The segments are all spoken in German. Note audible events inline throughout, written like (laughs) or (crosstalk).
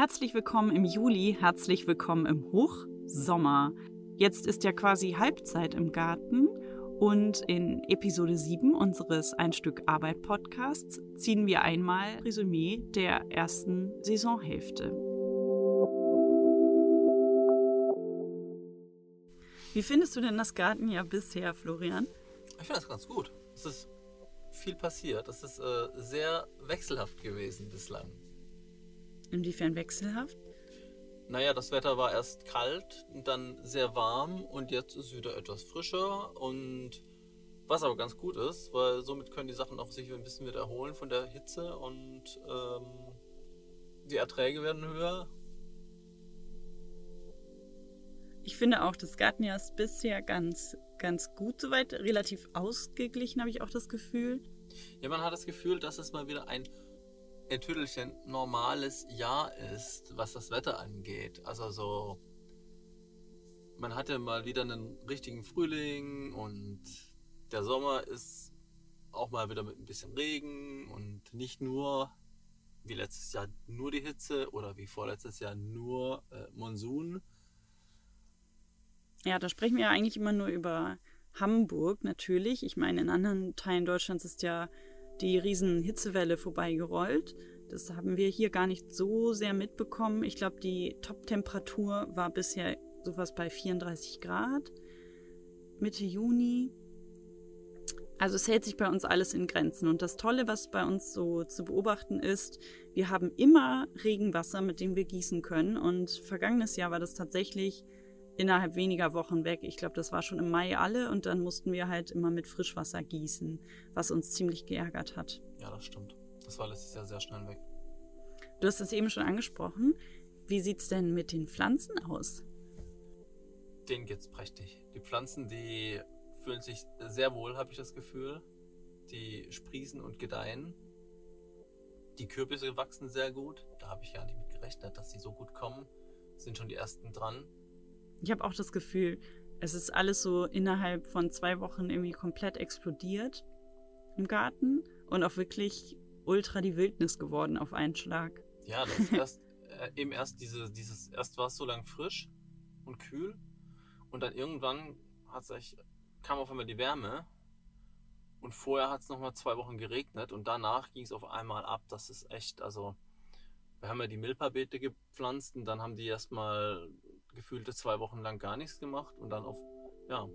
Herzlich willkommen im Juli, herzlich willkommen im Hochsommer. Jetzt ist ja quasi Halbzeit im Garten und in Episode 7 unseres Ein Stück Arbeit Podcasts ziehen wir einmal Resümee der ersten Saisonhälfte. Wie findest du denn das Gartenjahr bisher, Florian? Ich finde das ganz gut. Es ist viel passiert. Es ist äh, sehr wechselhaft gewesen bislang. Inwiefern wechselhaft? Naja, das Wetter war erst kalt, dann sehr warm und jetzt ist es wieder etwas frischer und was aber ganz gut ist, weil somit können die Sachen auch sich ein bisschen wieder erholen von der Hitze und ähm, die Erträge werden höher. Ich finde auch, das Gartenjahr ist bisher ganz, ganz gut soweit, relativ ausgeglichen, habe ich auch das Gefühl. Ja, man hat das Gefühl, dass es mal wieder ein ein Tüdelchen normales Jahr ist, was das Wetter angeht. Also so, man hatte mal wieder einen richtigen Frühling und der Sommer ist auch mal wieder mit ein bisschen Regen und nicht nur wie letztes Jahr nur die Hitze oder wie vorletztes Jahr nur äh, Monsun. Ja, da sprechen wir ja eigentlich immer nur über Hamburg natürlich. Ich meine, in anderen Teilen Deutschlands ist ja die riesen Hitzewelle vorbeigerollt. Das haben wir hier gar nicht so sehr mitbekommen. Ich glaube, die Top-Temperatur war bisher sowas bei 34 Grad. Mitte Juni. Also es hält sich bei uns alles in Grenzen. Und das Tolle, was bei uns so zu beobachten ist, wir haben immer Regenwasser, mit dem wir gießen können. Und vergangenes Jahr war das tatsächlich innerhalb weniger Wochen weg. Ich glaube, das war schon im Mai alle und dann mussten wir halt immer mit Frischwasser gießen, was uns ziemlich geärgert hat. Ja, das stimmt. Das war letztes Jahr sehr schnell weg. Du hast es eben schon angesprochen. Wie sieht es denn mit den Pflanzen aus? Denen geht's prächtig. Die Pflanzen, die fühlen sich sehr wohl, habe ich das Gefühl. Die sprießen und gedeihen. Die Kürbisse wachsen sehr gut. Da habe ich ja nicht mit gerechnet, dass sie so gut kommen. Sind schon die ersten dran. Ich habe auch das Gefühl, es ist alles so innerhalb von zwei Wochen irgendwie komplett explodiert im Garten und auch wirklich ultra die Wildnis geworden auf einen Schlag. Ja, das erst, äh, eben erst diese, dieses, erst war es so lang frisch und kühl und dann irgendwann hat's echt, kam auf einmal die Wärme und vorher hat es nochmal zwei Wochen geregnet und danach ging es auf einmal ab. Das ist echt, also wir haben ja die Milpa-Beete gepflanzt und dann haben die erstmal gefühlte zwei Wochen lang gar nichts gemacht und dann auf, ja,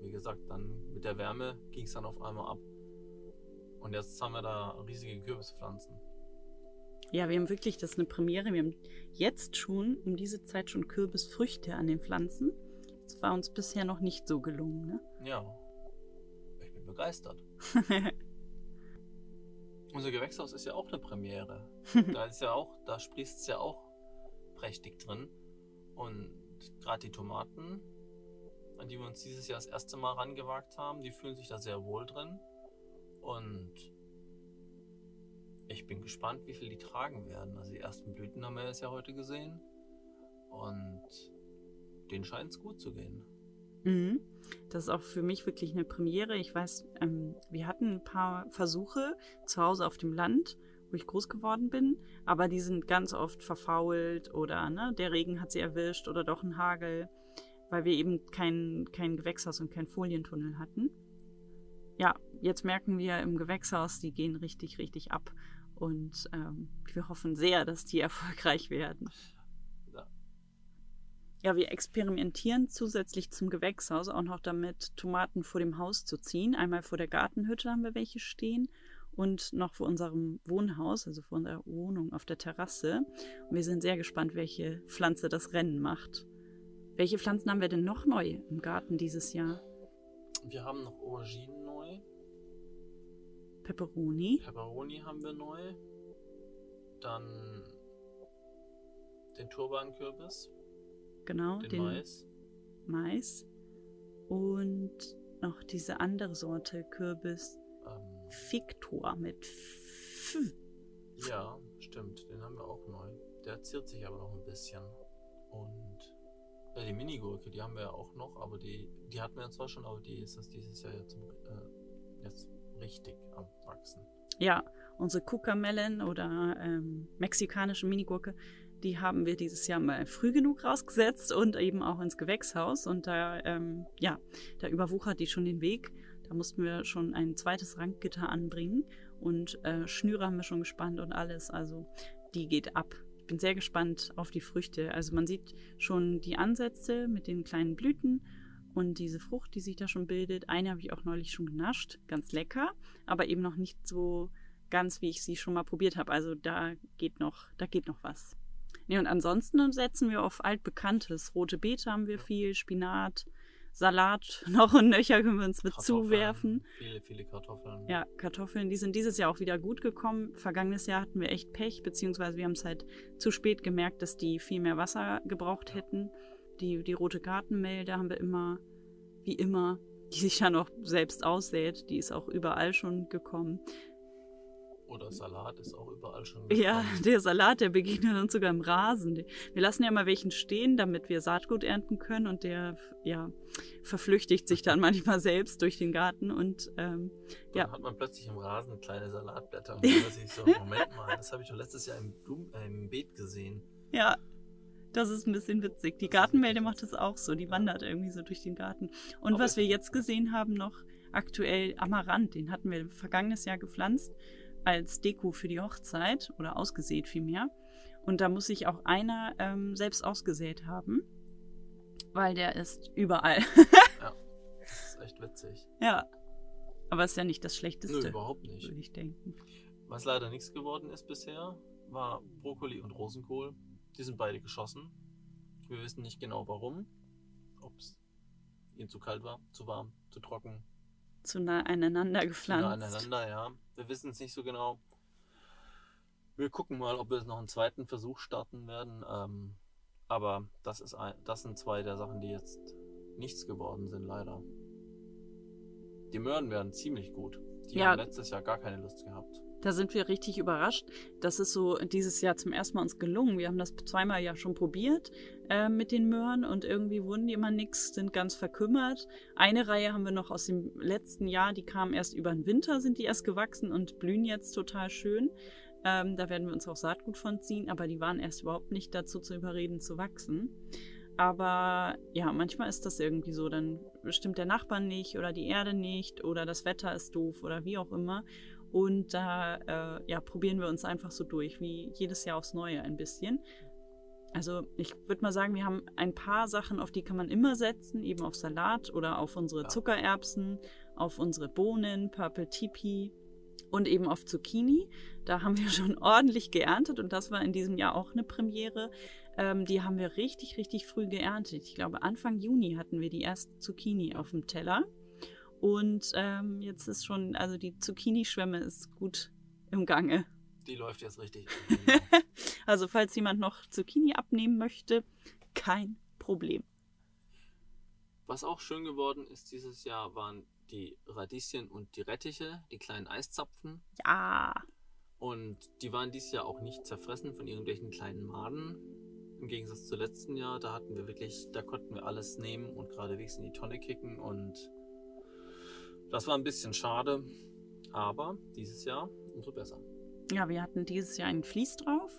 wie gesagt, dann mit der Wärme ging es dann auf einmal ab. Und jetzt haben wir da riesige Kürbispflanzen. Ja, wir haben wirklich, das ist eine Premiere. Wir haben jetzt schon um diese Zeit schon Kürbisfrüchte an den Pflanzen. Das war uns bisher noch nicht so gelungen, ne? Ja. Ich bin begeistert. (laughs) Unser Gewächshaus ist ja auch eine Premiere. (laughs) da ist ja auch, da sprießt es ja auch prächtig drin. Und gerade die Tomaten, an die wir uns dieses Jahr das erste Mal rangewagt haben, die fühlen sich da sehr wohl drin. Und ich bin gespannt, wie viel die tragen werden. Also die ersten Blüten haben wir jetzt ja heute gesehen. Und denen scheint es gut zu gehen. Mhm. Das ist auch für mich wirklich eine Premiere. Ich weiß, ähm, wir hatten ein paar Versuche zu Hause auf dem Land, wo ich groß geworden bin, aber die sind ganz oft verfault oder ne, der Regen hat sie erwischt oder doch ein Hagel, weil wir eben kein, kein Gewächshaus und kein Folientunnel hatten. Ja, jetzt merken wir im Gewächshaus, die gehen richtig, richtig ab. Und ähm, wir hoffen sehr, dass die (laughs) erfolgreich werden. Ja, wir experimentieren zusätzlich zum Gewächshaus auch noch damit, Tomaten vor dem Haus zu ziehen. Einmal vor der Gartenhütte haben wir welche stehen und noch vor unserem Wohnhaus, also vor unserer Wohnung auf der Terrasse. Und wir sind sehr gespannt, welche Pflanze das Rennen macht. Welche Pflanzen haben wir denn noch neu im Garten dieses Jahr? Wir haben noch Auberginen neu. Peperoni. Peperoni haben wir neu. Dann den Turbankürbis. Genau, den, den Mais. Mais. Und noch diese andere Sorte Kürbis. Ähm, Victor mit F. ja, stimmt. Den haben wir auch neu. Der ziert sich aber noch ein bisschen. Und ja, die Minigurke, die haben wir ja auch noch, aber die, die hatten wir zwar schon, aber die ist das dieses Jahr jetzt, äh, jetzt richtig am Wachsen. Ja, unsere Cucamelon oder ähm, mexikanische Minigurke, Die haben wir dieses Jahr mal früh genug rausgesetzt und eben auch ins Gewächshaus. Und da, ähm, ja, da überwuchert die schon den Weg. Da mussten wir schon ein zweites Ranggitter anbringen. Und äh, Schnüre haben wir schon gespannt und alles. Also die geht ab. Ich bin sehr gespannt auf die Früchte. Also man sieht schon die Ansätze mit den kleinen Blüten und diese Frucht, die sich da schon bildet. Eine habe ich auch neulich schon genascht. Ganz lecker, aber eben noch nicht so ganz, wie ich sie schon mal probiert habe. Also da geht noch, da geht noch was. Nee, und ansonsten setzen wir auf altbekanntes. Rote Beete haben wir viel, Spinat, Salat (laughs) noch und nöcher können wir uns mit Kartoffeln, zuwerfen. Viele, viele Kartoffeln. Ja, Kartoffeln, die sind dieses Jahr auch wieder gut gekommen. Vergangenes Jahr hatten wir echt Pech, beziehungsweise wir haben es halt zu spät gemerkt, dass die viel mehr Wasser gebraucht hätten. Die, die rote Gartenmehl, da haben wir immer, wie immer, die sich ja noch selbst aussät. Die ist auch überall schon gekommen. Oder Salat ist auch überall schon. Ja, gekommen. der Salat, der begegnet uns sogar im Rasen. Wir lassen ja mal welchen stehen, damit wir Saatgut ernten können und der ja, verflüchtigt sich dann (laughs) manchmal selbst durch den Garten und ähm, Dann ja. hat man plötzlich im Rasen kleine Salatblätter und (laughs) denkt sich so, Moment mal, das habe ich doch letztes Jahr im, Blumen, äh, im Beet gesehen. ja, das ist ein bisschen witzig. Die Gartenmelde macht das auch so, die Ja. wandert irgendwie so durch den Garten. Und was ich- wir jetzt gesehen haben noch aktuell Amaranth, den hatten wir vergangenes Jahr gepflanzt als Deko für die Hochzeit oder ausgesät vielmehr. Und da muss sich auch einer ähm, selbst ausgesät haben, weil der ist überall. (laughs) Das ist echt witzig. ja. Aber ist ja nicht das Nö, Schlechteste, überhaupt nicht. würde ich denken. Was leider nichts geworden ist bisher, war Brokkoli und Rosenkohl. Die sind beide geschossen. Wir wissen nicht genau warum. Ob es ihnen zu kalt war, zu warm, zu trocken, Zu nah aneinander zu nah gepflanzt. aneinander, ja. Wir wissen es nicht so genau. Wir gucken mal, ob wir jetzt noch einen zweiten Versuch starten werden. Ähm, aber das, ist ein, das sind zwei der Sachen, die jetzt nichts geworden sind, leider. Die Möhren werden ziemlich gut. Die Ja. haben letztes Jahr gar keine Lust gehabt. Da sind wir richtig überrascht. Das ist so dieses Jahr zum ersten Mal uns gelungen. Wir haben das zweimal ja schon probiert äh, mit den Möhren und irgendwie wurden die immer nix, sind ganz verkümmert. Eine Reihe haben wir noch aus dem letzten Jahr, die kam erst über den Winter, sind die erst gewachsen und blühen jetzt total schön. Ähm, da werden wir uns auch Saatgut von ziehen, aber die waren erst überhaupt nicht dazu zu überreden, zu wachsen. Aber ja, manchmal ist das irgendwie so. Dann stimmt der Nachbar nicht oder die Erde nicht oder das Wetter ist doof oder wie auch immer. Und da äh, ja, probieren wir uns einfach so durch, wie jedes Jahr aufs Neue ein bisschen. Also ich würde mal sagen, wir haben ein paar Sachen, auf die kann man immer setzen, eben auf Salat oder auf unsere. Zuckererbsen, auf unsere Bohnen, Purple Tipi und eben auf Zucchini. Da haben wir (laughs) schon ordentlich geerntet und das war in diesem Jahr auch eine Premiere. Ähm, die haben wir richtig, richtig früh geerntet. Ich glaube, Anfang Juni hatten wir die erste Zucchini auf dem Teller. Und ähm, jetzt ist schon, also die Zucchini-Schwemme ist gut im Gange. Die läuft jetzt richtig. (laughs) Also falls jemand noch Zucchini abnehmen möchte, kein Problem. Was auch schön geworden ist dieses Jahr, waren die Radieschen und die Rettiche, die kleinen Eiszapfen. Ja, Und die waren dieses Jahr auch nicht zerfressen von irgendwelchen kleinen Maden. Im Gegensatz zu letzten Jahr, da hatten wir wirklich, da konnten wir alles nehmen und geradewegs in die Tonne kicken. Und das war ein bisschen schade. Aber dieses Jahr umso besser. ja, wir hatten dieses Jahr einen Vlies drauf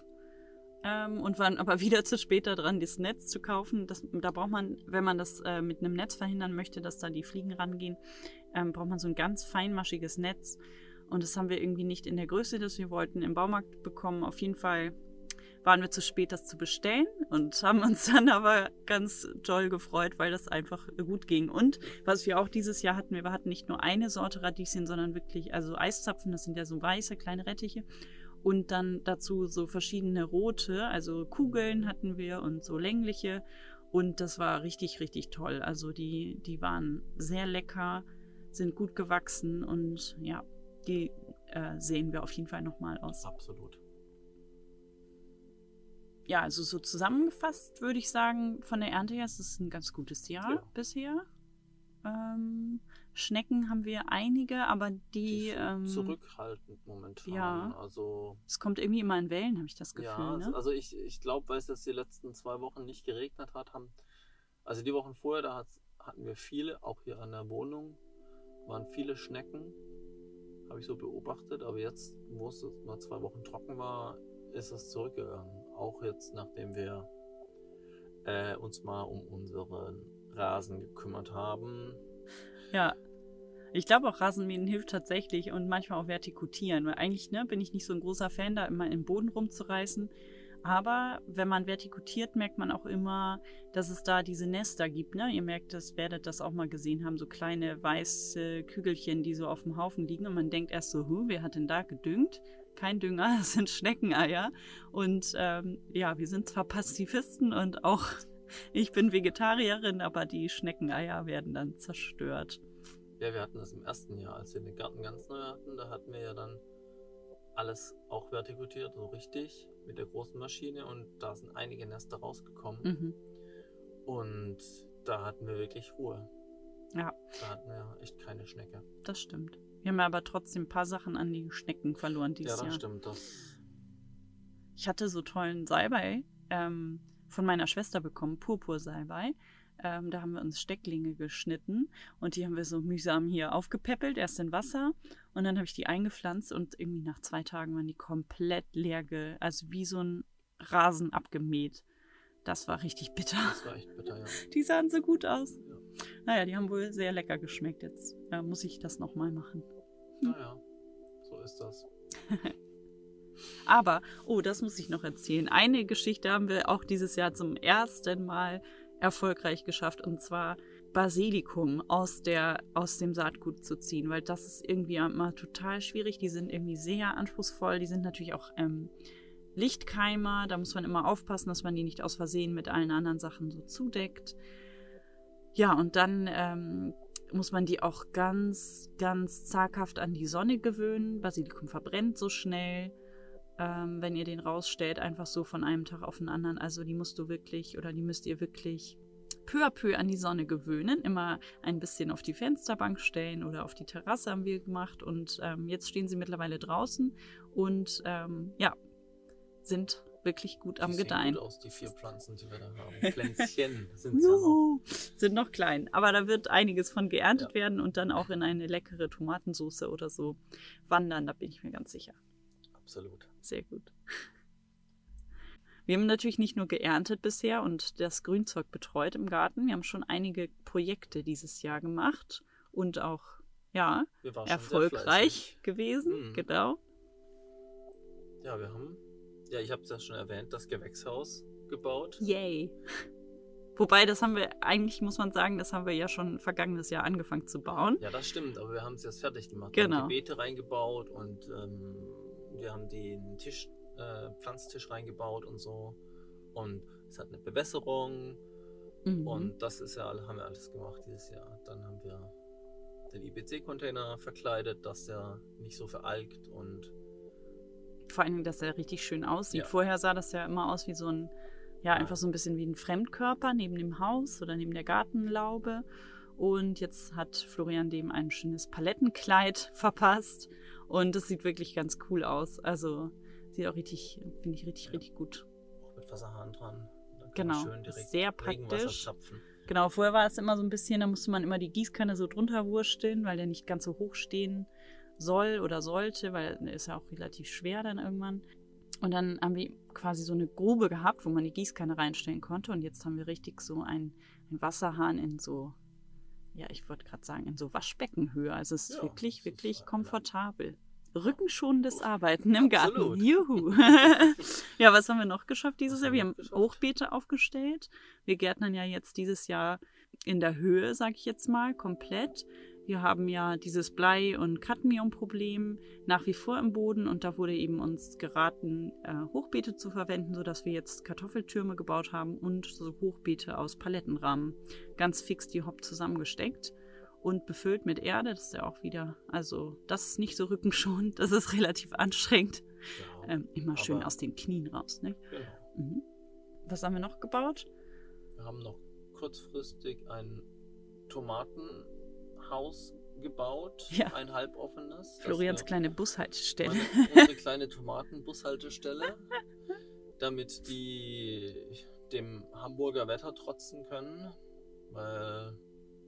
ähm, und waren aber (laughs) wieder zu spät daran, das Netz zu kaufen. Das, da braucht man, wenn man das äh, mit einem Netz verhindern möchte, dass da die Fliegen rangehen, ähm, braucht man so ein ganz feinmaschiges Netz. Und das haben wir irgendwie nicht in der Größe, das wir wollten, im Baumarkt bekommen. Auf jeden Fall waren wir zu spät, das zu bestellen und haben uns (laughs) dann aber ganz toll gefreut, weil das einfach gut ging. Und was wir auch dieses Jahr hatten, wir hatten nicht nur eine Sorte Radieschen, sondern wirklich, also Eiszapfen, das sind ja so weiße kleine Rettiche. Und dann dazu so verschiedene rote, also Kugeln hatten wir und so längliche. Und das war richtig, richtig toll. Also die, die waren sehr lecker, sind gut gewachsen und ja, die äh, sehen wir auf jeden Fall nochmal aus. Absolut. Ja, also so zusammengefasst würde ich sagen, von der Ernte her ist es ein ganz gutes Jahr Ja. bisher. Ähm, Schnecken haben wir einige, aber die, Die ähm, zurückhaltend momentan. ja. Also, es kommt irgendwie immer in Wellen, habe ich das Gefühl. ja, ne? also ich, ich glaube, weil es jetzt die letzten zwei Wochen nicht geregnet hat, haben, also die Wochen vorher, da hatten wir viele, auch hier an der Wohnung, waren viele Schnecken, habe ich so beobachtet, aber jetzt, wo es nur zwei Wochen trocken war, ist es zurückgegangen. Auch jetzt, nachdem wir äh, uns mal um unseren Rasen gekümmert haben. Ja. Ich glaube auch Rasenmähen hilft tatsächlich und manchmal auch vertikutieren, weil eigentlich ne, bin ich nicht so ein großer Fan, da immer im Boden rumzureißen. Aber wenn man vertikutiert, merkt man auch immer, dass es da diese Nester gibt. Ne? Ihr merkt das, werdet das auch mal gesehen haben, so kleine weiße Kügelchen, die so auf dem Haufen liegen. Und man denkt erst so, huh, wer hat denn da gedüngt? Kein Dünger, (laughs) das sind Schneckeneier. Und ähm, ja, wir sind zwar Pazifisten und auch (laughs) ich bin Vegetarierin, aber die Schneckeneier werden dann zerstört. Ja, wir hatten das im ersten Jahr, als wir den Garten ganz neu hatten, da hatten wir ja dann alles auch vertikutiert, so richtig, mit der großen Maschine und da sind einige Nester rausgekommen. Mhm. Und da hatten wir wirklich Ruhe. Ja. Da hatten wir echt keine Schnecke. Das stimmt. Wir haben aber trotzdem ein paar Sachen an die Schnecken verloren dieses ja, das Jahr. stimmt. Das Ich hatte so tollen Salbei ähm, von meiner Schwester bekommen, Purpursalbei. Ähm, da haben wir uns Stecklinge geschnitten und die haben wir so mühsam hier aufgepäppelt, erst in Wasser und dann habe ich die eingepflanzt und irgendwie nach zwei Tagen waren die komplett leer, also wie so ein Rasen abgemäht. Das war richtig bitter. das war echt bitter, ja. (laughs) Die sahen so gut aus. Ja. Naja, die haben wohl sehr lecker geschmeckt. Jetzt äh, muss ich das nochmal machen. Naja, so ist das. (laughs) Aber, oh, das muss ich noch erzählen. Eine Geschichte haben wir auch dieses Jahr zum ersten Mal erfolgreich geschafft. Und zwar Basilikum aus, der, aus dem Saatgut zu ziehen. Weil das ist irgendwie immer total schwierig. Die sind irgendwie sehr anspruchsvoll. Die sind natürlich auch ähm, Lichtkeimer. Da muss man immer aufpassen, dass man die nicht aus Versehen mit allen anderen Sachen so zudeckt. Ja, und dann ähm, muss man die auch ganz, ganz zaghaft an die Sonne gewöhnen. Basilikum verbrennt so schnell, ähm, wenn ihr den rausstellt, einfach so von einem Tag auf den anderen. Also die musst du wirklich oder die müsst ihr wirklich peu à peu an die Sonne gewöhnen. Immer ein bisschen auf die Fensterbank stellen oder auf die Terrasse haben wir gemacht. Und ähm, jetzt stehen sie mittlerweile draußen und ähm, ja, sind wirklich gut am die sehen Gedeihen. gut aus, die vier Pflanzen, die wir da haben. (laughs) Pflänzchen sind noch. Sind noch klein. Aber da wird einiges von geerntet Ja. werden und dann auch in eine leckere Tomatensauce oder so wandern, da bin ich mir ganz sicher. Absolut. Sehr gut. Wir haben natürlich nicht nur geerntet bisher und das Grünzeug betreut im Garten. Wir haben schon einige Projekte dieses Jahr gemacht und auch, ja, erfolgreich gewesen. Mhm. Genau. Ja, wir haben, ja, ich habe es ja schon erwähnt, das Gewächshaus gebaut. Yay. (laughs) Wobei, das haben wir, eigentlich muss man sagen, das haben wir ja schon vergangenes Jahr angefangen zu bauen. Ja, das stimmt, aber wir haben es jetzt fertig gemacht. Wir Genau. haben die Beete reingebaut und ähm, wir haben den Tisch, äh, Pflanztisch reingebaut und so. Und es hat eine Bewässerung Mhm. und das ist ja, haben wir alles gemacht dieses Jahr. Dann haben wir den IPC-Container verkleidet, dass der nicht so veralgt und Vor allem, dass er richtig schön aussieht. Ja. Vorher sah das ja immer aus wie so ein, ja, einfach so ein bisschen wie ein Fremdkörper neben dem Haus oder neben der Gartenlaube. Und jetzt hat Florian dem ein schönes Palettenkleid (laughs) verpasst. Und das sieht wirklich ganz cool aus. Also sieht auch richtig, finde ich richtig, Ja. richtig gut. auch mit Wasserhahn dran. Genau, man schön direkt sehr praktisch. Genau, vorher war es immer so ein bisschen, da musste man immer die Gießkanne so drunter wursteln, weil der nicht ganz so hoch stehen soll oder sollte, weil der ist ja auch relativ schwer dann irgendwann. Und dann haben wir quasi so eine Grube gehabt, wo man die Gießkanne reinstellen konnte. Und jetzt haben wir richtig so einen, einen Wasserhahn in so, ja, ich wollte gerade sagen, in so Waschbeckenhöhe. Also es ist Ja, wirklich, ist wirklich komfortabel. Rückenschonendes Arbeiten im Absolut. Garten. Juhu. (laughs) ja, was haben wir noch geschafft dieses Jahr? Wir haben? Hochbeete aufgestellt. Wir gärtnern ja jetzt dieses Jahr in der Höhe, sage ich jetzt mal, komplett. Wir haben ja dieses Blei- und Cadmium-Problem nach wie vor im Boden und da wurde eben uns geraten, äh, Hochbeete zu verwenden, sodass wir jetzt Kartoffeltürme gebaut haben und so Hochbeete aus Palettenrahmen ganz fix die Hopp zusammengesteckt und befüllt mit Erde. Das ist ja auch wieder, also das ist nicht so rückenschonend, (laughs) das ist relativ anstrengend. Ja, Ähm, immer schön aus den Knien raus, ne? genau. Mhm. Was haben wir noch gebaut? Wir haben noch kurzfristig ein Tomatenhaus gebaut, Ja. ein halboffenes. Florians wir- kleine Bushaltestelle. Meine, unsere kleine Tomatenbushaltestelle, (laughs) damit die dem Hamburger Wetter trotzen können, weil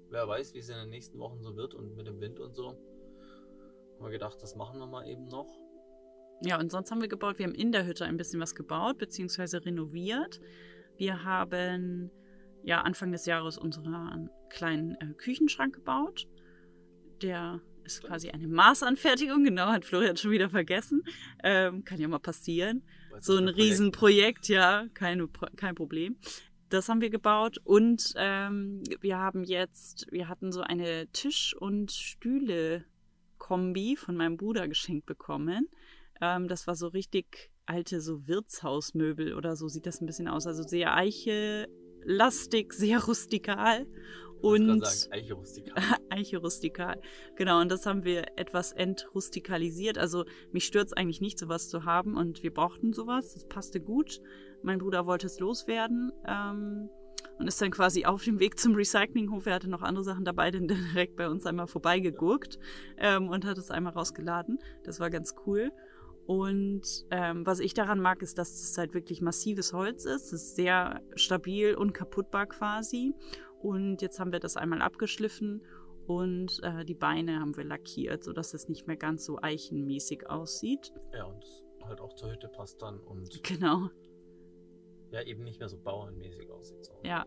wer weiß, wie es in den nächsten Wochen so wird und mit dem Wind und so. Haben wir gedacht, das machen wir mal eben noch. Ja, und sonst haben wir gebaut, wir haben in der Hütte ein bisschen was gebaut, beziehungsweise renoviert. Wir haben ja Anfang des Jahres unseren kleinen äh, Küchenschrank gebaut. Der ist quasi eine Maßanfertigung, genau, hat Florian schon wieder vergessen. Ähm, kann ja mal passieren. So ein Riesenprojekt, ja, keine, kein Problem. Das haben wir gebaut und ähm, wir haben jetzt, wir hatten so eine Tisch- und Stühle-Kombi von meinem Bruder geschenkt bekommen. Ähm, das war so richtig alte so Wirtshausmöbel oder so sieht das ein bisschen aus. Also sehr Eiche-lastig, sehr rustikal. Und sagen, Eiche rustikal. (laughs) Eiche rustikal. Genau, und das haben wir etwas entrustikalisiert. Also mich stört es eigentlich nicht, sowas zu haben und wir brauchten sowas. Das passte gut. Mein Bruder wollte es loswerden. Ähm, und ist dann quasi auf dem Weg zum Recyclinghof. Er hatte noch andere Sachen dabei, denn direkt bei uns einmal vorbeigegurkt ähm, und hat es einmal rausgeladen. Das war ganz cool. Und ähm, was ich daran mag, ist, dass es halt wirklich massives Holz ist. Es ist sehr stabil und kaputtbar quasi. Und jetzt haben wir das einmal abgeschliffen und äh, die Beine haben wir lackiert, sodass es nicht mehr ganz so eichenmäßig aussieht. Ja, und halt auch zur Hütte passt dann und. (laughs) Genau. Ja, eben nicht mehr so bauernmäßig aussieht. So. Ja.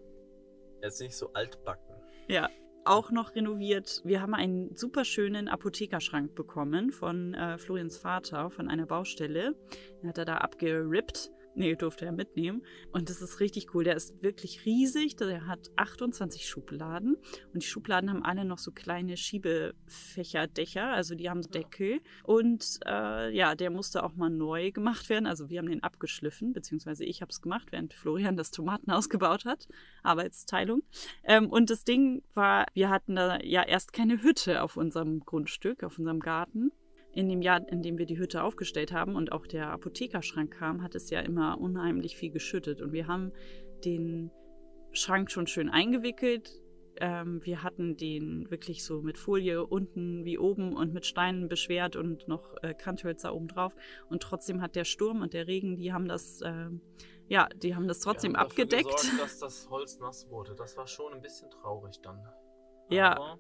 Jetzt nicht so altbacken. Ja, auch noch renoviert. Wir haben einen super schönen Apothekerschrank bekommen von äh, Florians Vater von einer Baustelle. Den hat er da abgerippt Nee, durfte er mitnehmen. Und das ist richtig cool. Der ist wirklich riesig. Der hat 28 Schubladen. Und die Schubladen haben alle noch so kleine Schiebefächerdächer. Also die haben Deckel. Und äh, ja, der musste auch mal neu gemacht werden. Also wir haben den abgeschliffen, beziehungsweise ich habe es gemacht, während Florian das Tomatenhaus (laughs) gebaut hat. Arbeitsteilung. Ähm, und das Ding war, wir hatten da ja erst keine Hütte auf unserem Grundstück, auf unserem Garten in dem Jahr, in dem wir die Hütte aufgestellt haben und auch der Apothekerschrank kam, hat es ja immer unheimlich viel geschüttet. Und wir haben den Schrank schon schön eingewickelt. Ähm, wir hatten den wirklich so mit Folie unten wie oben und mit Steinen beschwert und noch äh, Kanthölzer oben drauf. Und trotzdem hat der Sturm und der Regen, die haben das, äh, ja, die haben das trotzdem haben abgedeckt. Gesorgt, (laughs) dass das Holz nass wurde. Das war schon ein bisschen traurig dann. Ja. Aber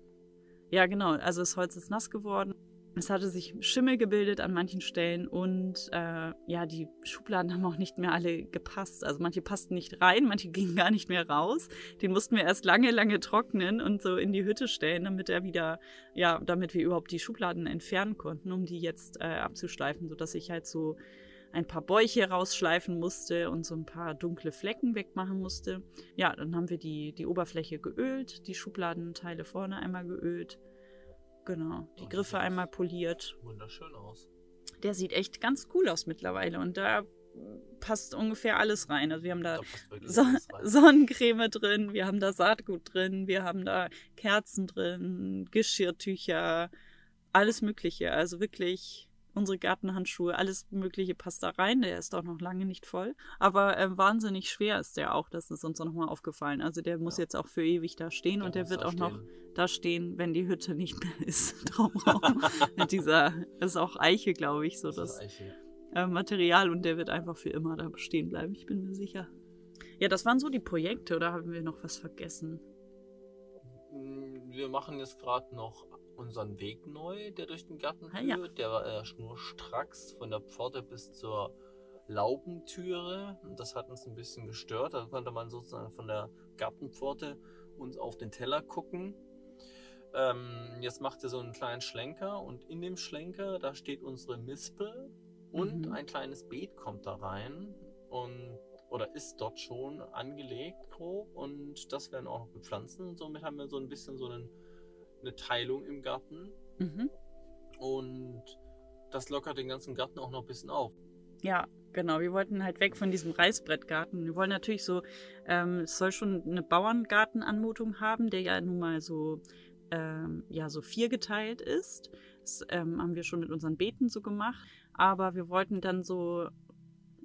ja, genau. Also das Holz ist nass geworden. Es hatte sich Schimmel gebildet an manchen Stellen und äh, ja, die Schubladen haben auch nicht mehr alle gepasst. Also manche passten nicht rein, manche (laughs) gingen gar nicht mehr raus. Den mussten wir erst lange, lange trocknen und so in die Hütte stellen, damit er wieder, ja, damit wir überhaupt die Schubladen entfernen konnten, um die jetzt äh, abzuschleifen, sodass ich halt so ein paar Bäuche rausschleifen musste und so ein paar dunkle Flecken wegmachen musste. Ja, dann haben wir die, die Oberfläche geölt, die Schubladenteile vorne einmal geölt Genau, die oh, Griffe einmal poliert. Wunderschön aus. Der sieht echt ganz cool aus mittlerweile und da passt ungefähr alles rein. Also wir haben da, so Sonnencreme drin, wir haben da Saatgut drin, wir haben da Kerzen drin, Geschirrtücher, alles Mögliche. Also wirklich unsere Gartenhandschuhe, alles Mögliche passt da rein. Der ist auch noch lange nicht voll. Aber äh, wahnsinnig schwer ist der auch. Das ist uns nochmal aufgefallen. Also der muss ja. jetzt auch für ewig da stehen der und der wird auch stehen. noch da stehen, wenn die Hütte nicht mehr (laughs) ist. Drumherum. (laughs) Mit dieser, ist auch Eiche, glaube ich, so das, das. Äh, Material und der wird einfach für immer da stehen bleiben. Ich bin mir sicher. Ja, das waren so die Projekte oder haben wir noch was vergessen? Wir machen jetzt gerade noch unseren Weg neu, der durch den Garten führt. Ja. Der war äh, schnurstracks von der Pforte bis zur Laubentüre. Das hat uns ein bisschen gestört. Da konnte man sozusagen von der Gartenpforte uns auf den Teller gucken. Ähm, jetzt macht er so einen kleinen Schlenker und in dem Schlenker, da steht unsere Mispel und mhm. ein kleines Beet kommt da rein und oder ist dort schon angelegt grob und das werden auch noch bepflanzen und somit haben wir so ein bisschen so einen eine Teilung im Garten. Mhm. Und das lockert den ganzen Garten auch noch ein bisschen auf. Ja, genau. Wir wollten halt weg von diesem Reißbrettgarten. Wir wollen natürlich so, ähm, es soll schon eine Bauerngartenanmutung haben, der ja nun mal so, ähm, ja, so viergeteilt ist. Das ähm, haben wir schon mit unseren Beeten so gemacht. Aber wir wollten dann so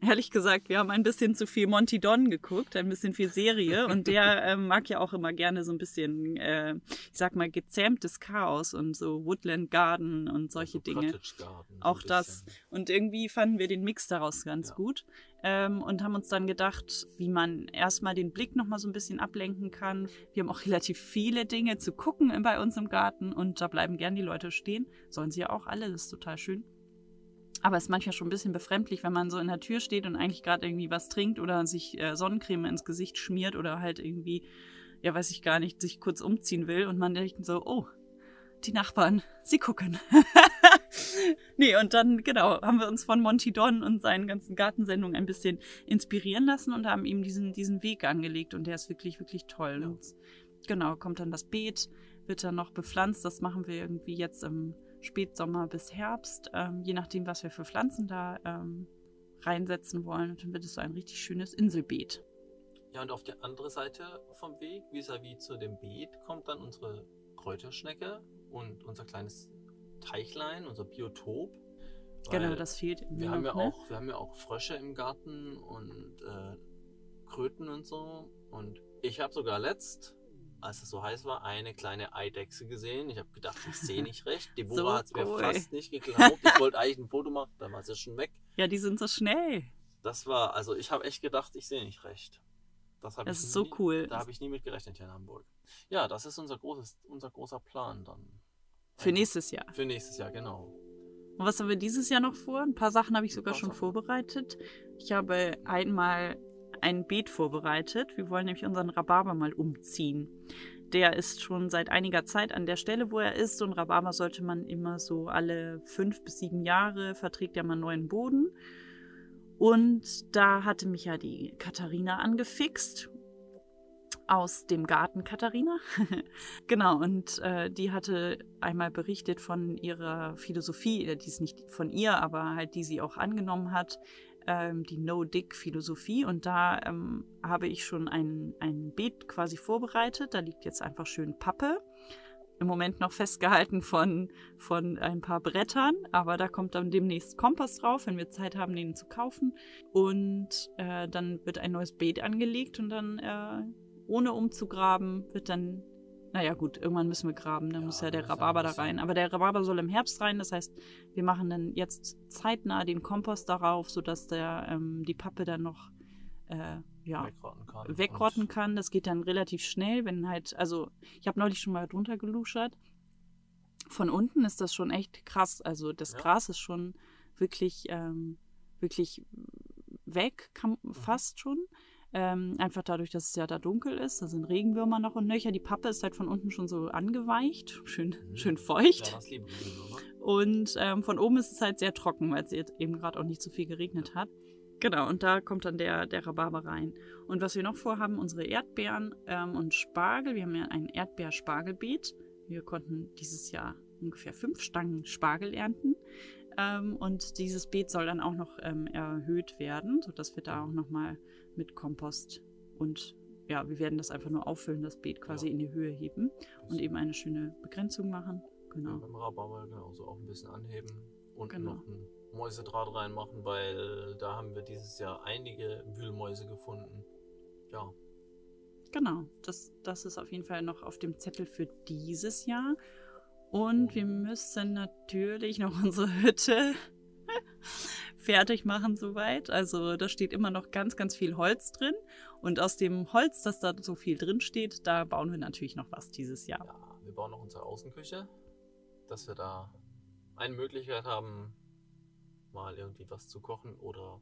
ehrlich gesagt, wir haben ein bisschen zu viel Monty Don geguckt, ein bisschen viel Serie. Und (laughs) der äh, mag ja auch immer gerne so ein bisschen, äh, ich sag mal, gezähmtes Chaos und so Woodland Garden und solche also Dinge. Garden, auch so das. Und irgendwie fanden wir den Mix daraus ganz ja. gut. Ähm, und haben uns dann gedacht, wie man erstmal den Blick nochmal so ein bisschen ablenken kann. Wir haben auch (laughs) relativ viele Dinge zu gucken bei uns im Garten und da bleiben gern die Leute stehen. Sollen sie ja auch alle, das ist total schön. Aber es ist manchmal schon ein bisschen befremdlich, wenn man so in der Tür steht und eigentlich gerade irgendwie was trinkt oder sich äh, Sonnencreme ins Gesicht schmiert oder halt irgendwie, ja, weiß ich gar nicht, sich kurz umziehen will und man denkt so, oh, die Nachbarn, sie gucken. (laughs) nee, und dann, genau, haben wir uns von Monty Don und seinen ganzen Gartensendungen ein bisschen inspirieren lassen und haben ihm diesen, diesen Weg angelegt und der ist wirklich, wirklich toll. Ja. Und, genau, kommt dann das Beet, wird dann noch bepflanzt. Das machen wir irgendwie jetzt im Spätsommer bis Herbst, ähm, je nachdem, was wir für Pflanzen da ähm, reinsetzen wollen. Und dann wird es so ein richtig schönes Inselbeet. Ja, und auf der anderen Seite vom Weg, vis-à-vis -vis zu dem Beet, kommt dann unsere Kräuterschnecke und unser kleines Teichlein, unser Biotop. Genau, das fehlt. Wir haben, ja ne? auch, wir haben ja auch Frösche im Garten und äh, Kröten und so. Und ich habe sogar letzt als es so heiß war, eine kleine Eidechse gesehen. Ich habe gedacht, ich sehe (laughs) nicht recht. Deborah so hat es mir fast nicht geglaubt. Ich wollte eigentlich ein Foto machen, dann war sie schon weg. Ja, die sind so schnell. Das war, also ich habe echt gedacht, ich sehe nicht recht. Das, das ist so cool. Da habe ich nie mit gerechnet hier in Hamburg. Ja, das ist unser, großes, unser großer Plan dann. Für nächstes Jahr. Für nächstes Jahr, genau. Und was haben wir dieses Jahr noch vor? Ein paar Sachen habe ich sogar schon Sachen. vorbereitet. Ich habe einmal ein Beet vorbereitet. Wir wollen nämlich unseren Rhabarber mal umziehen. Der ist schon seit einiger Zeit an der Stelle, wo er ist. Und Rhabarber sollte man immer so alle fünf bis sieben Jahre verträgt er mal neuen Boden. Und da hatte mich ja die Katharina angefixt aus dem Garten Katharina. (laughs) genau, und äh, die hatte einmal berichtet von ihrer Philosophie, die ist nicht von ihr, aber halt die sie auch angenommen hat, ähm, die No-Dick-Philosophie. Und da ähm, habe ich schon ein, ein Beet quasi vorbereitet. Da liegt jetzt einfach schön Pappe. Im Moment noch festgehalten von, von ein paar Brettern, aber da kommt dann demnächst Kompost drauf, wenn wir Zeit haben, den zu kaufen. Und äh, dann wird ein neues Beet angelegt und dann, äh, ohne umzugraben, wird dann naja, gut, irgendwann müssen wir graben, dann ja, muss ja der Rhabarber da rein. Aber der Rhabarber soll im Herbst rein, das heißt, wir machen dann jetzt zeitnah den Kompost darauf, sodass der, ähm, die Pappe dann noch äh, ja, wegrotten kann. Wegrotten kann. Das geht dann relativ schnell, wenn halt, also ich habe neulich schon mal drunter geluschert. Von unten ist das schon echt krass. Also das ja. Gras ist schon wirklich, ähm, wirklich weg, kann, mhm. fast schon. Ähm, einfach dadurch, dass es ja da dunkel ist. Da sind Regenwürmer noch und nöcher. Die Pappe ist halt von unten schon so angeweicht, schön, mhm. schön feucht. Und ähm, von oben ist es halt sehr trocken, weil es jetzt eben gerade auch nicht so viel geregnet hat. Genau, und da kommt dann der, der Rhabarber rein. Und was wir noch vorhaben, unsere Erdbeeren ähm, und Spargel. Wir haben ja ein Erdbeer-Spargelbeet. Wir konnten dieses Jahr ungefähr fünf Stangen Spargel ernten. Ähm, und dieses Beet soll dann auch noch ähm, erhöht werden, sodass wir da auch nochmal mit Kompost und ja, wir werden das einfach nur auffüllen, das Beet quasi ja. in die Höhe heben und eben eine schöne Begrenzung machen. Genau. Beim Rhabarber genauso auch ein bisschen anheben und genau. noch ein Mäusedraht reinmachen, weil da haben wir dieses Jahr einige Wühlmäuse gefunden. Ja. Genau, das, das ist auf jeden Fall noch auf dem Zettel für dieses Jahr. Und wir müssen natürlich noch (laughs) unsere Hütte fertig machen soweit. Also da steht immer noch ganz, ganz viel Holz drin. Und aus dem Holz, das da so viel drin steht, da bauen wir natürlich noch was dieses Jahr. Ja, wir bauen noch unsere Außenküche, dass wir da eine Möglichkeit haben, mal irgendwie was zu kochen oder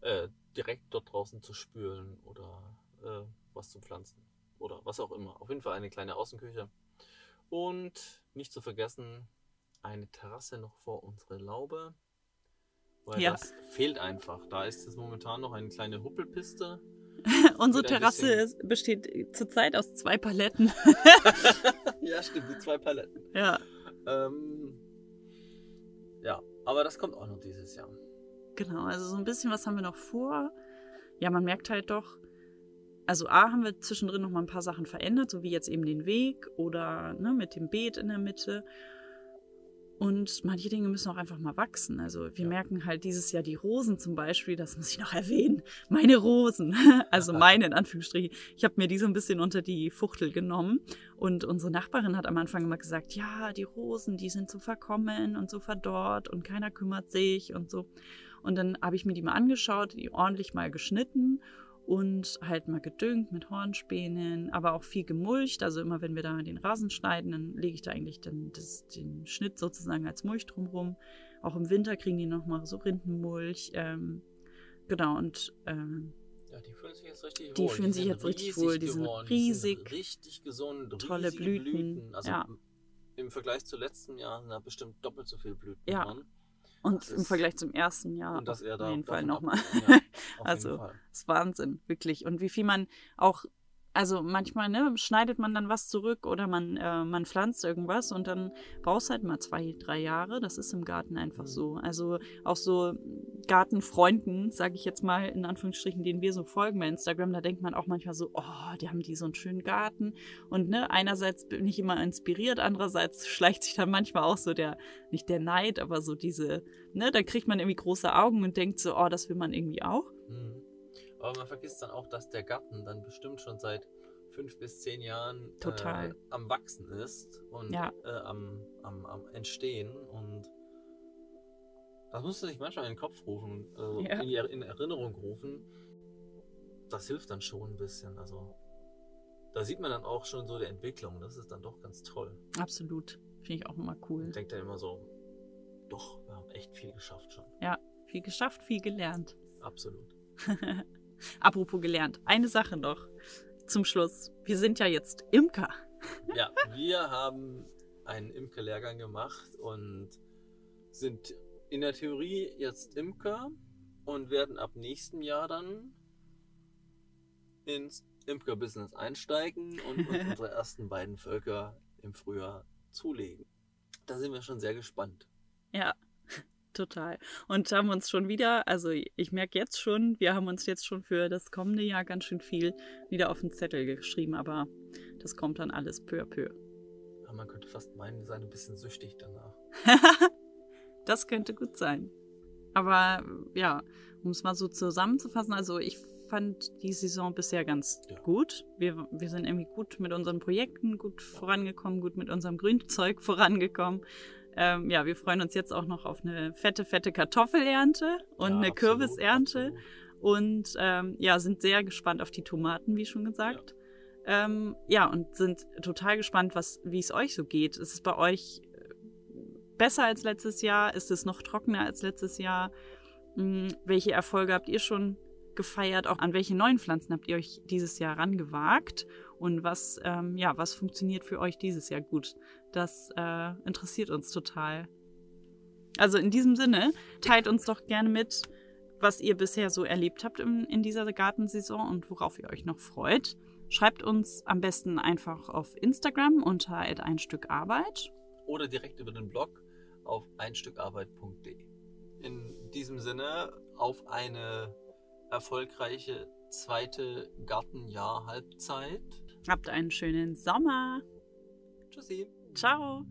äh, direkt dort draußen zu spülen oder äh, was zu pflanzen oder was auch immer. Auf jeden Fall eine kleine Außenküche. Und nicht zu vergessen, eine Terrasse noch vor unsere Laube. Weil ja. das fehlt einfach. Da ist es momentan noch eine kleine Huppelpiste. (laughs) Unsere Terrasse bisschen... besteht zurzeit aus zwei Paletten. (laughs) ja, stimmt, die zwei Paletten. Ja. Ähm, ja, aber das kommt auch noch dieses Jahr. Genau, also so ein bisschen was haben wir noch vor. Ja, man merkt halt doch, also A haben wir zwischendrin noch mal ein paar Sachen verändert, so wie jetzt eben den Weg oder ne, mit dem Beet in der Mitte. Und manche Dinge müssen auch einfach mal wachsen. Also wir ja. merken halt dieses Jahr die Rosen zum Beispiel, das muss ich noch (laughs) erwähnen. Meine Rosen, (laughs) also meine in Anführungsstrichen. Ich habe mir die so ein bisschen unter die Fuchtel genommen. Und unsere Nachbarin hat am Anfang immer gesagt, ja, die Rosen, die sind so verkommen und so verdorrt und keiner kümmert sich und so. Und dann habe ich mir die mal angeschaut, die ordentlich mal geschnitten und halt mal gedüngt mit Hornspänen, aber auch viel gemulcht. Also immer wenn wir da den Rasen schneiden, dann lege ich da eigentlich dann das, den Schnitt sozusagen als Mulch drumrum. Auch im Winter kriegen die nochmal so Rindenmulch. Ähm, genau, und ähm, ja, die fühlen sich jetzt richtig wohl. Die fühlen sich jetzt richtig wohl. Die sind geworden. riesig. Die sind richtig gesund. tolle Blüten. Blüten. Also Ja. im Vergleich zu letzten Jahren da bestimmt doppelt so viele Blüten Ja. dran. Und Das im Vergleich zum ersten Jahr Und dass er auf da jeden Fall nochmal. Ja, auf (laughs) Also. Das ist Wahnsinn, wirklich. Und wie viel man auch, also manchmal ne, schneidet man dann was zurück oder man, äh, man pflanzt irgendwas und dann brauchst halt mal zwei, drei Jahre. Das ist im Garten einfach so. Also auch so Gartenfreunden, sage ich jetzt mal in Anführungsstrichen, denen wir so folgen bei Instagram, da denkt man auch manchmal so, oh, die haben die so einen schönen Garten. Und ne, einerseits bin ich immer inspiriert, andererseits (laughs) schleicht sich dann manchmal auch so der, nicht der Neid, aber so diese, ne, da kriegt man irgendwie große Augen und denkt so, oh, das will man irgendwie auch. Mhm. Aber man vergisst dann auch, dass der Garten dann bestimmt schon seit fünf bis zehn Jahren Total. Äh, am Wachsen ist und Ja. äh, am, am, am Entstehen. Und das musst du sich manchmal in den Kopf rufen, also Ja. in, die, in Erinnerung rufen. Das hilft dann schon ein bisschen. Also da sieht man dann auch schon so die Entwicklung. Das ist dann doch ganz toll. Absolut. Finde ich auch immer cool. Und denkt dann immer so, doch, wir haben echt viel geschafft schon. Viel geschafft, viel gelernt. Absolut. (laughs) Apropos gelernt, eine Sache noch zum Schluss. Wir sind ja jetzt Imker. (laughs) Ja, wir haben einen Imkerlehrgang gemacht und sind in der Theorie jetzt Imker und werden ab nächstem Jahr dann ins Imker-Business einsteigen und uns (laughs) unsere ersten beiden Völker im Frühjahr zulegen. Da sind wir schon sehr gespannt. Ja, total. Und haben uns schon wieder, also ich merke jetzt schon, wir haben uns jetzt schon für das kommende Jahr ganz schön viel wieder auf den Zettel geschrieben, aber das kommt dann alles peu à peu. Aber man könnte fast meinen, wir seien ein bisschen süchtig danach. (laughs) das könnte gut sein. Aber ja, um es mal so zusammenzufassen, also ich fand die Saison bisher ganz Ja. gut. Wir, wir sind irgendwie gut mit unseren Projekten gut vorangekommen, gut mit unserem Grünzeug vorangekommen. Ähm, ja, wir freuen uns jetzt auch noch auf eine fette, fette Kartoffelernte und Ja, eine absolut, Kürbisernte. absolut. Und ähm, ja, sind sehr gespannt auf die Tomaten, wie schon gesagt. Ähm, ja, und sind total gespannt, was, wie es euch so geht. Ist es bei euch äh, besser als letztes Jahr? Ist es noch trockener als letztes Jahr? Hm, welche Erfolge habt ihr schon gefeiert? Auch an welche neuen Pflanzen habt ihr euch dieses Jahr rangewagt? Und was, ähm, ja, was funktioniert für euch dieses Jahr gut? Das äh, interessiert uns total. Also in diesem Sinne, teilt uns doch gerne mit, was ihr bisher so erlebt habt in, in dieser Gartensaison und worauf ihr euch noch freut. Schreibt uns am besten einfach auf Instagram unter ein Stück Arbeit. Oder direkt über den Blog auf einstückarbeit.de. In diesem Sinne auf eine erfolgreiche zweite Gartenjahr Halbzeit. Habt einen schönen Sommer. Tschüssi. Ciao.